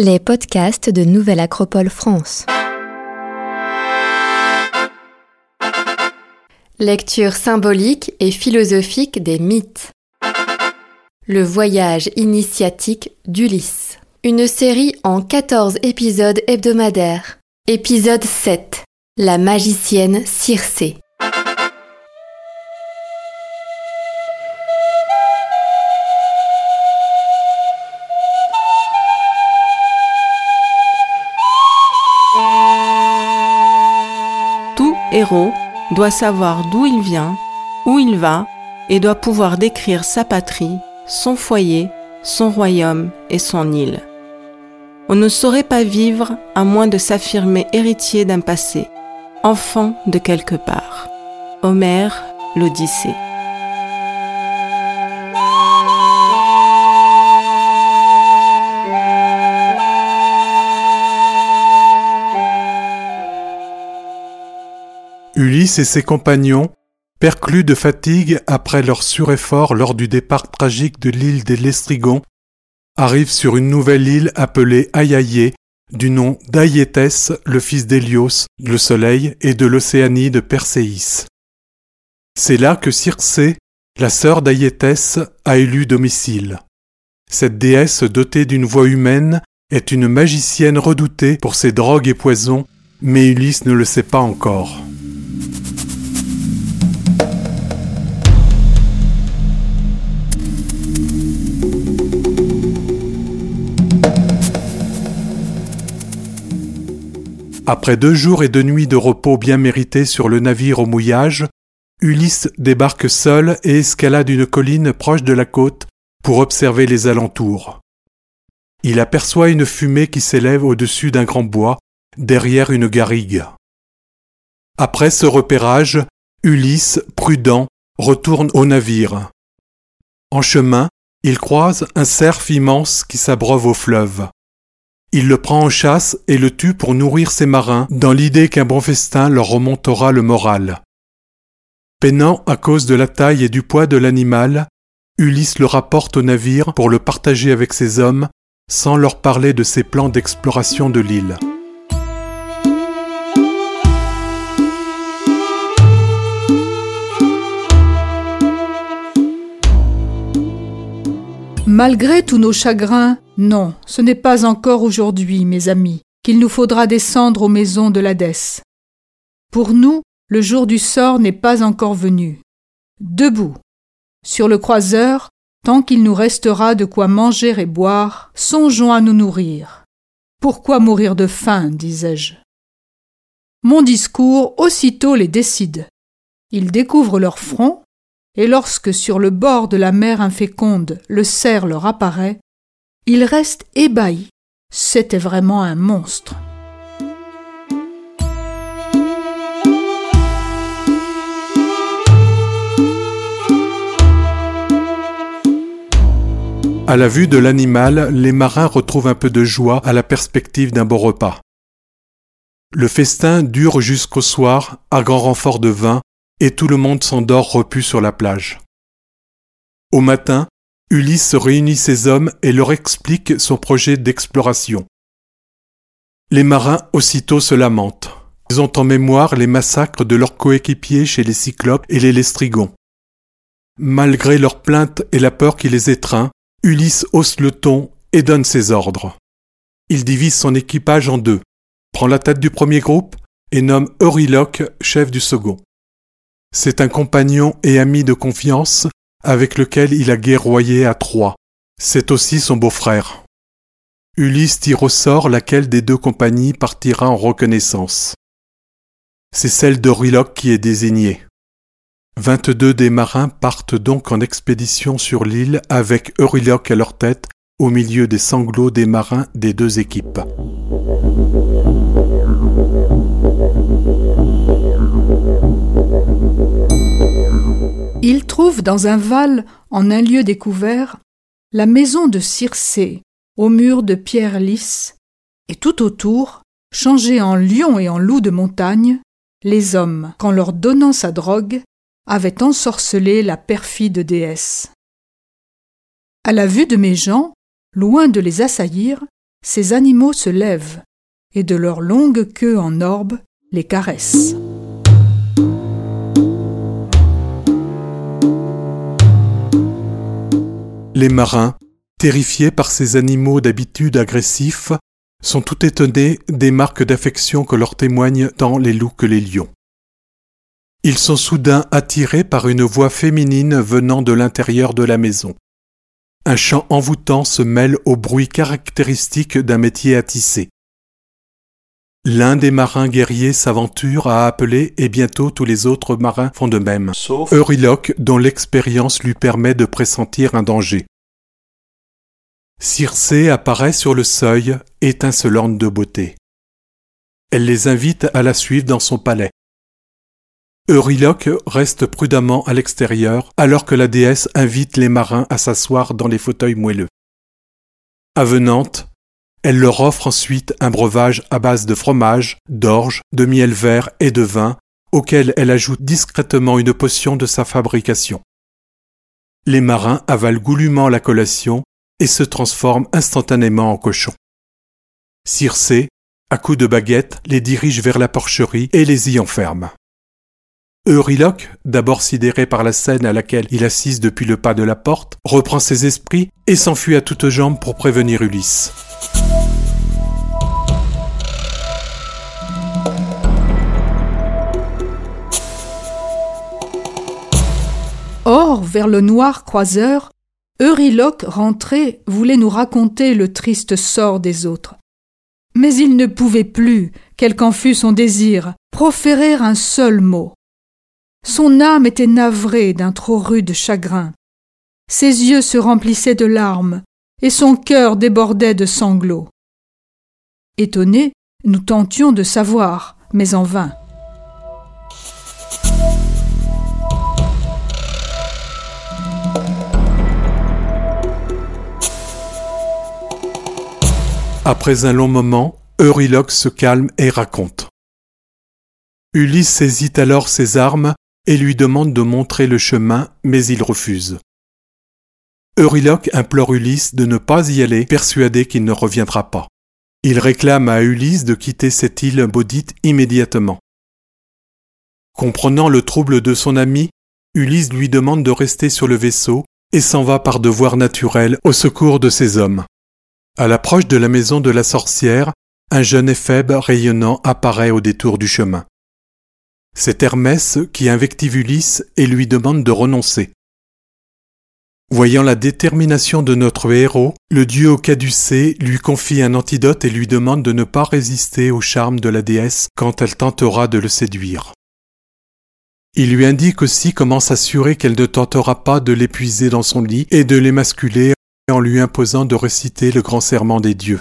Les podcasts de Nouvelle Acropole France. Lecture symbolique et philosophique des mythes. Le voyage initiatique d'Ulysse. Une série en 14 épisodes hebdomadaires. Épisode 7. La magicienne Circé. Héros doit savoir d'où il vient, où il va, et doit pouvoir décrire sa patrie, son foyer, son royaume et son île. On ne saurait pas vivre à moins de s'affirmer héritier d'un passé, enfant de quelque part. Homère, l'Odyssée. Ulysse et ses compagnons, perclus de fatigue après leur sureffort lors du départ tragique de l'île des Lestrigons, arrivent sur une nouvelle île appelée Ayaïe, du nom d'Ayétès, le fils d'Hélios, le soleil, et de l'Océanie de Perséis. C'est là que Circé, la sœur d'Ayétès, a élu domicile. Cette déesse dotée d'une voix humaine est une magicienne redoutée pour ses drogues et poisons, mais Ulysse ne le sait pas encore. Après deux jours et deux nuits de repos bien mérités sur le navire au mouillage, Ulysse débarque seul et escalade une colline proche de la côte pour observer les alentours. Il aperçoit une fumée qui s'élève au-dessus d'un grand bois, derrière une garrigue. Après ce repérage, Ulysse, prudent, retourne au navire. En chemin, il croise un cerf immense qui s'abreuve au fleuve. Il le prend en chasse et le tue pour nourrir ses marins, dans l'idée qu'un bon festin leur remontera le moral. Peinant à cause de la taille et du poids de l'animal, Ulysse le rapporte au navire pour le partager avec ses hommes, sans leur parler de ses plans d'exploration de l'île. Malgré tous nos chagrins, non, ce n'est pas encore aujourd'hui, mes amis, qu'il nous faudra descendre aux maisons de l'Hadès. Pour nous, le jour du sort n'est pas encore venu. Debout, sur le croiseur, tant qu'il nous restera de quoi manger et boire, songeons à nous nourrir. Pourquoi mourir de faim, disais-je. Mon discours aussitôt les décide. Ils découvrent leur front, et lorsque sur le bord de la mer inféconde le cerf leur apparaît, ils restent ébahis. C'était vraiment un monstre. À la vue de l'animal, les marins retrouvent un peu de joie à la perspective d'un beau repas. Le festin dure jusqu'au soir, à grand renfort de vin, et tout le monde s'endort repu sur la plage. Au matin, Ulysse réunit ses hommes et leur explique son projet d'exploration. Les marins aussitôt se lamentent. Ils ont en mémoire les massacres de leurs coéquipiers chez les Cyclopes et les Lestrigons. Malgré leurs plaintes et la peur qui les étreint, Ulysse hausse le ton et donne ses ordres. Il divise son équipage en deux, prend la tête du premier groupe et nomme Euryloque chef du second. C'est un compagnon et ami de confiance avec lequel il a guerroyé à Troie. C'est aussi son beau-frère. Ulysse tire au sort laquelle des deux compagnies partira en reconnaissance. C'est celle d'Euryloque qui est désignée. Vingt-deux des marins partent donc en expédition sur l'île avec Euryloque à leur tête au milieu des sanglots des marins des deux équipes. Il trouve dans un val, en un lieu découvert, la maison de Circé, aux murs de pierre lisse, et tout autour, changés en lions et en loups de montagne, les hommes, qu'en leur donnant sa drogue, avaient ensorcelé la perfide déesse. À la vue de mes gens, loin de les assaillir, ces animaux se lèvent et de leur longue queue en orbe les caressent. Les marins, terrifiés par ces animaux d'habitude agressifs, sont tout étonnés des marques d'affection que leur témoignent tant les loups que les lions. Ils sont soudain attirés par une voix féminine venant de l'intérieur de la maison. Un chant envoûtant se mêle au bruit caractéristique d'un métier à tisser. L'un des marins guerriers s'aventure à appeler et bientôt tous les autres marins font de même, sauf Euryloque dont l'expérience lui permet de pressentir un danger. Circé apparaît sur le seuil, étincelante de beauté. Elle les invite à la suivre dans son palais. Euryloque reste prudemment à l'extérieur alors que la déesse invite les marins à s'asseoir dans les fauteuils moelleux. Avenante, elle leur offre ensuite un breuvage à base de fromage, d'orge, de miel vert et de vin, auquel elle ajoute discrètement une potion de sa fabrication. Les marins avalent goulûment la collation et se transforment instantanément en cochons. Circé, à coups de baguette, les dirige vers la porcherie et les y enferme. Euryloque, d'abord sidéré par la scène à laquelle il assiste depuis le pas de la porte, reprend ses esprits et s'enfuit à toutes jambes pour prévenir Ulysse. Or, vers le noir croiseur, Euryloque, rentré, voulait nous raconter le triste sort des autres. Mais il ne pouvait plus, quel qu'en fût son désir, proférer un seul mot. Son âme était navrée d'un trop rude chagrin. Ses yeux se remplissaient de larmes, et son cœur débordait de sanglots. Étonnés, nous tentions de savoir, mais en vain. Après un long moment, Euryloque se calme et raconte. Ulysse saisit alors ses armes et lui demande de montrer le chemin, mais il refuse. Euryloque implore Ulysse de ne pas y aller, persuadé qu'il ne reviendra pas. Il réclame à Ulysse de quitter cette île maudite immédiatement. Comprenant le trouble de son ami, Ulysse lui demande de rester sur le vaisseau et s'en va par devoir naturel au secours de ses hommes. À l'approche de la maison de la sorcière, un jeune éphèbe rayonnant apparaît au détour du chemin. C'est Hermès qui invective Ulysse et lui demande de renoncer. Voyant la détermination de notre héros, le dieu au caducé lui confie un antidote et lui demande de ne pas résister au charme de la déesse quand elle tentera de le séduire. Il lui indique aussi comment s'assurer qu'elle ne tentera pas de l'épuiser dans son lit et de l'émasculer en lui imposant de réciter le grand serment des dieux.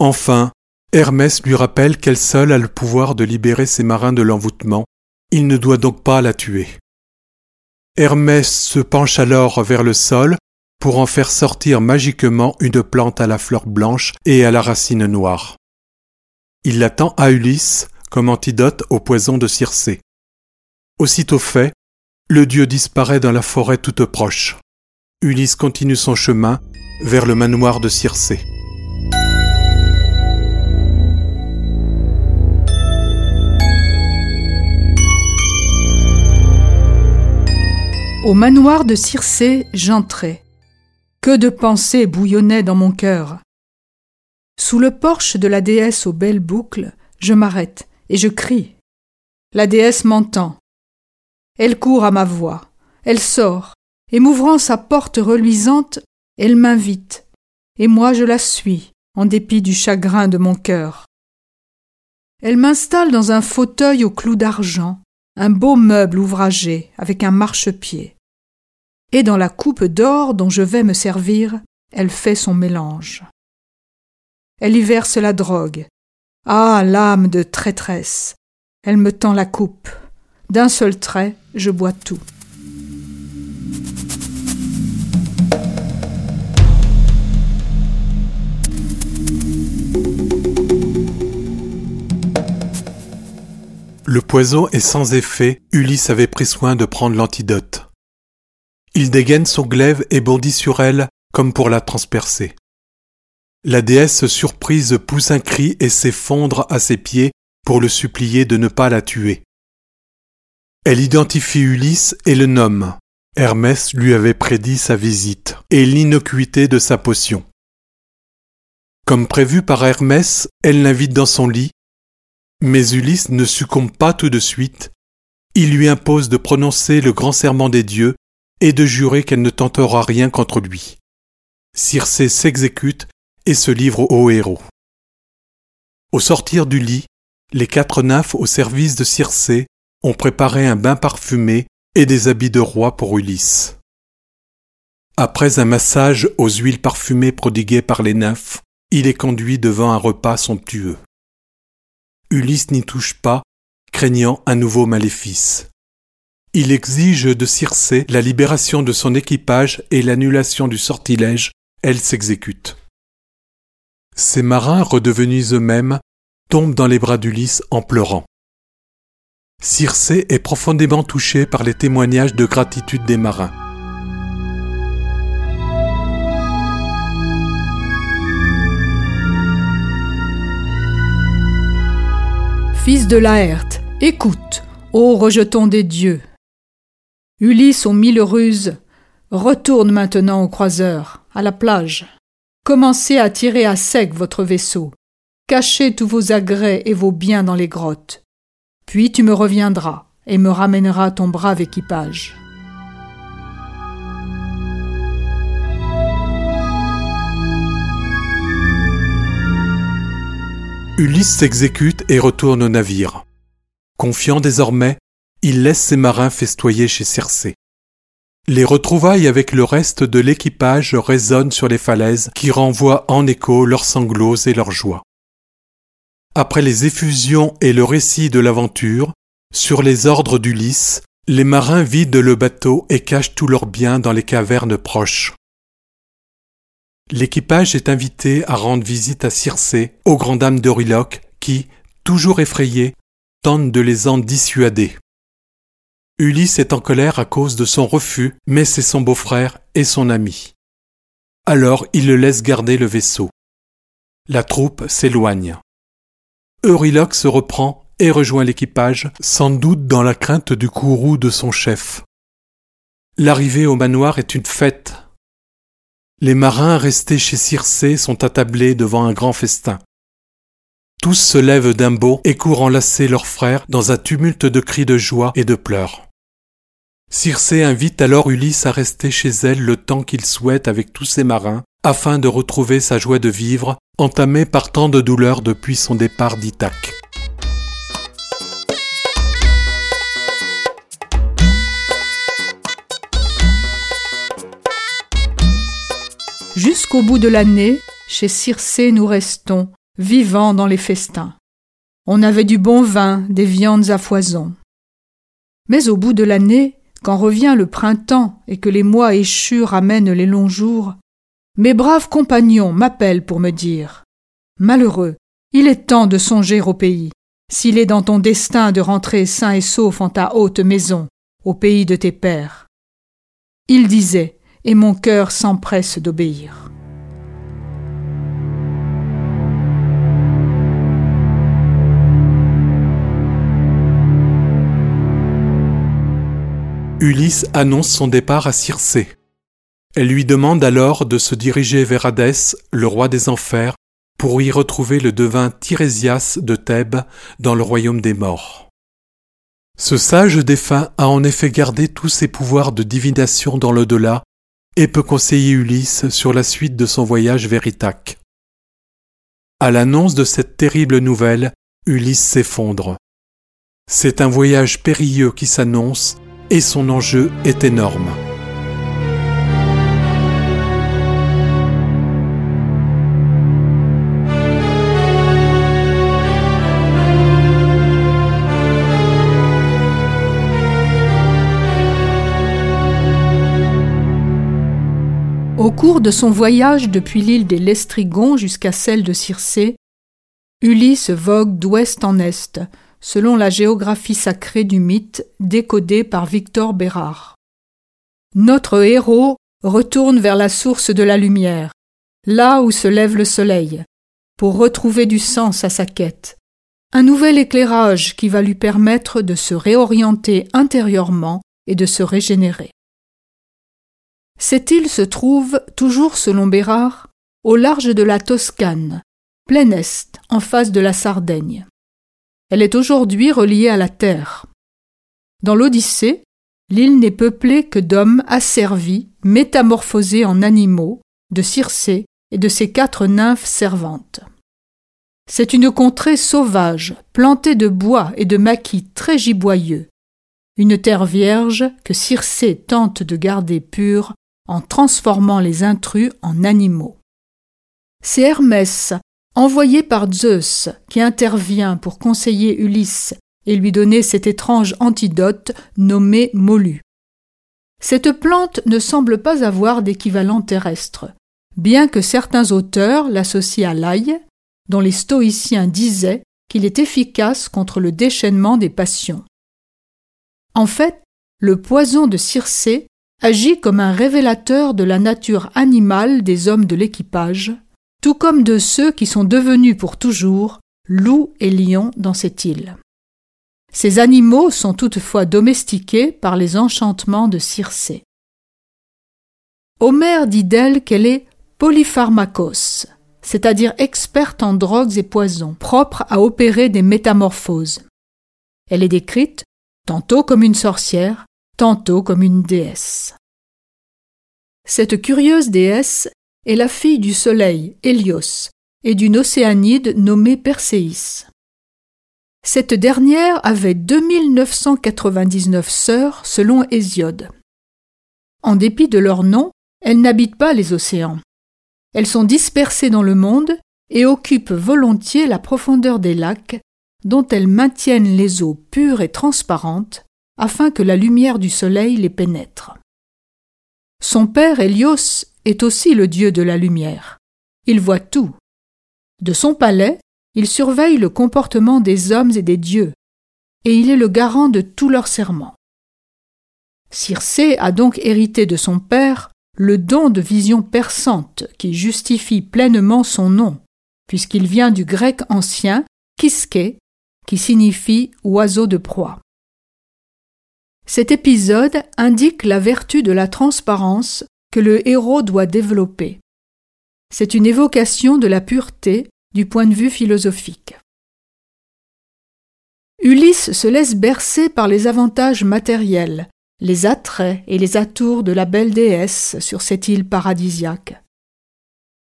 Enfin, Hermès lui rappelle qu'elle seule a le pouvoir de libérer ses marins de l'envoûtement, il ne doit donc pas la tuer. Hermès se penche alors vers le sol pour en faire sortir magiquement une plante à la fleur blanche et à la racine noire. Il l'attend à Ulysse comme antidote au poison de Circé. Aussitôt fait, le dieu disparaît dans la forêt toute proche. Ulysse continue son chemin vers le manoir de Circé. Au manoir de Circé, j'entrai. Que de pensées bouillonnaient dans mon cœur. Sous le porche de la déesse aux belles boucles, je m'arrête et je crie. La déesse m'entend. Elle court à ma voix. Elle sort, et m'ouvrant sa porte reluisante, elle m'invite, et moi je la suis, en dépit du chagrin de mon cœur. Elle m'installe dans un fauteuil aux clous d'argent, un beau meuble ouvragé avec un marchepied. Et dans la coupe d'or dont je vais me servir, elle fait son mélange. Elle y verse la drogue. Ah, l'âme de traîtresse. Elle me tend la coupe. D'un seul trait, je bois tout. Le poison est sans effet, Ulysse avait pris soin de prendre l'antidote. Il dégaine son glaive et bondit sur elle comme pour la transpercer. la déesse surprise pousse un cri et s'effondre à ses pieds pour le supplier de ne pas la tuer. Elle identifie Ulysse et le nomme. Hermès lui avait prédit sa visite et l'innocuité de sa potion. Comme prévu par Hermès, elle l'invite dans son lit, mais Ulysse ne succombe pas tout de suite. Il lui impose de prononcer le grand serment des dieux et de jurer qu'elle ne tentera rien contre lui. Circé s'exécute et se livre au héros. Au sortir du lit, les quatre nymphes au service de Circé ont préparé un bain parfumé et des habits de roi pour Ulysse. Après un massage aux huiles parfumées prodiguées par les nymphes, il est conduit devant un repas somptueux. Ulysse n'y touche pas, craignant un nouveau maléfice. Il exige de Circé la libération de son équipage et l'annulation du sortilège, elle s'exécute. Ces marins, redevenus eux-mêmes, tombent dans les bras d'Ulysse en pleurant. Circé est profondément touché par les témoignages de gratitude des marins. Fils de Laerte, écoute, ô rejeton des dieux. Ulysse aux mille ruses, retourne maintenant au croiseur, à la plage. Commencez à tirer à sec votre vaisseau. Cachez tous vos agrès et vos biens dans les grottes. Puis tu me reviendras et me ramèneras ton brave équipage. Ulysse s'exécute et retourne au navire. Confiant désormais, il laisse ses marins festoyer chez Circé. Les retrouvailles avec le reste de l'équipage résonnent sur les falaises qui renvoient en écho leurs sanglots et leurs joies. Après les effusions et le récit de l'aventure, sur les ordres d'Ulysse, les marins vident le bateau et cachent tous leurs biens dans les cavernes proches. L'équipage est invité à rendre visite à Circé, aux grandes dames d'Oriloque, qui, toujours effrayées, tentent de les en dissuader. Ulysse est en colère à cause de son refus, mais c'est son beau-frère et son ami. Alors il le laisse garder le vaisseau. La troupe s'éloigne. Euryloque se reprend et rejoint l'équipage, sans doute dans la crainte du courroux de son chef. L'arrivée au manoir est une fête. Les marins restés chez Circé sont attablés devant un grand festin. Tous se lèvent d'un bond et courent enlacer leur frère dans un tumulte de cris de joie et de pleurs. Circé invite alors Ulysse à rester chez elle le temps qu'il souhaite avec tous ses marins, afin de retrouver sa joie de vivre entamé par tant de douleurs depuis son départ d'Ithaque. Jusqu'au bout de l'année, chez Circé nous restons, vivants dans les festins. On avait du bon vin, des viandes à foison. Mais au bout de l'année, quand revient le printemps et que les mois échus ramènent les longs jours, mes braves compagnons m'appellent pour me dire Malheureux, il est temps de songer au pays. S'il est dans ton destin de rentrer sain et sauf en ta haute maison, au pays de tes pères. Il disait, et mon cœur s'empresse d'obéir. Ulysse annonce son départ à Circé. Elle lui demande alors de se diriger vers Hadès, le roi des enfers, pour y retrouver le devin Tirésias de Thèbes dans le royaume des morts. Ce sage défunt a en effet gardé tous ses pouvoirs de divination dans l'au-delà et peut conseiller Ulysse sur la suite de son voyage vers Ithaque. À l'annonce de cette terrible nouvelle, Ulysse s'effondre. C'est un voyage périlleux qui s'annonce et son enjeu est énorme. Au cours de son voyage depuis l'île des Lestrigons jusqu'à celle de Circé, Ulysse vogue d'ouest en est, selon la géographie sacrée du mythe décodée par Victor Bérard. Notre héros retourne vers la source de la lumière, là où se lève le soleil, pour retrouver du sens à sa quête, un nouvel éclairage qui va lui permettre de se réorienter intérieurement et de se régénérer. Cette île se trouve, toujours selon Bérard, au large de la Toscane, plein est, en face de la Sardaigne. Elle est aujourd'hui reliée à la terre. Dans l'Odyssée, l'île n'est peuplée que d'hommes asservis, métamorphosés en animaux, de Circé et de ses quatre nymphes servantes. C'est une contrée sauvage, plantée de bois et de maquis très giboyeux, une terre vierge que Circé tente de garder pure en transformant les intrus en animaux. C'est Hermès, envoyé par Zeus, qui intervient pour conseiller Ulysse et lui donner cet étrange antidote nommé Molu. Cette plante ne semble pas avoir d'équivalent terrestre, bien que certains auteurs l'associent à l'ail, dont les stoïciens disaient qu'il est efficace contre le déchaînement des passions. En fait, le poison de Circé agit comme un révélateur de la nature animale des hommes de l'équipage, tout comme de ceux qui sont devenus pour toujours loups et lions dans cette île. Ces animaux sont toutefois domestiqués par les enchantements de Circé. Homère dit d'elle qu'elle est polypharmacos, c'est-à-dire experte en drogues et poisons, propre à opérer des métamorphoses. Elle est décrite tantôt comme une sorcière, tantôt comme une déesse. Cette curieuse déesse est la fille du soleil, Hélios, et d'une océanide nommée Perséis. Cette dernière avait 2999 sœurs selon Hésiode. En dépit de leur nom, elles n'habitent pas les océans. Elles sont dispersées dans le monde et occupent volontiers la profondeur des lacs, dont elles maintiennent les eaux pures et transparentes, afin que la lumière du soleil les pénètre. Son père Hélios est aussi le dieu de la lumière. Il voit tout. De son palais, il surveille le comportement des hommes et des dieux, et il est le garant de tous leurs serments. Circé a donc hérité de son père le don de vision perçante qui justifie pleinement son nom, puisqu'il vient du grec ancien kiske, qui signifie oiseau de proie. Cet épisode indique la vertu de la transparence que le héros doit développer. C'est une évocation de la pureté du point de vue philosophique. Ulysse se laisse bercer par les avantages matériels, les attraits et les atours de la belle déesse sur cette île paradisiaque.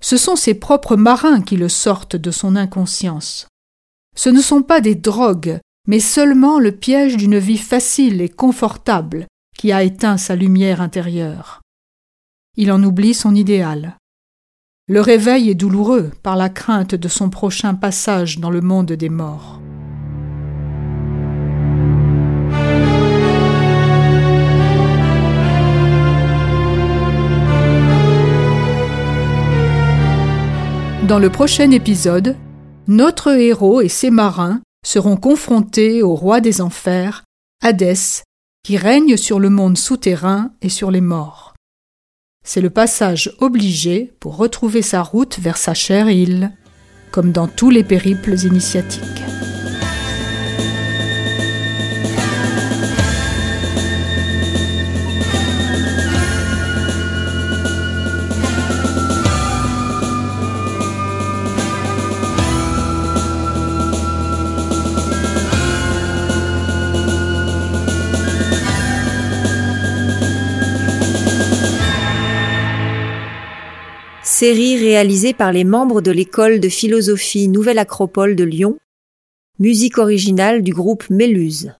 Ce sont ses propres marins qui le sortent de son inconscience. Ce ne sont pas des drogues, mais seulement le piège d'une vie facile et confortable qui a éteint sa lumière intérieure. Il en oublie son idéal. Le réveil est douloureux par la crainte de son prochain passage dans le monde des morts. Dans le prochain épisode, notre héros et ses marins seront confrontés au roi des enfers, Hadès, qui règne sur le monde souterrain et sur les morts. C'est le passage obligé pour retrouver sa route vers sa chère île, comme dans tous les périples initiatiques. Série réalisée par les membres de l'école de philosophie Nouvelle Acropole de Lyon, musique originale du groupe Méluse.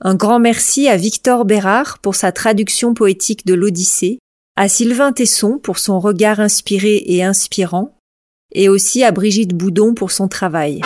Un grand merci à Victor Bérard pour sa traduction poétique de l'Odyssée, à Sylvain Tesson pour son regard inspiré et inspirant, et aussi à Brigitte Boudon pour son travail.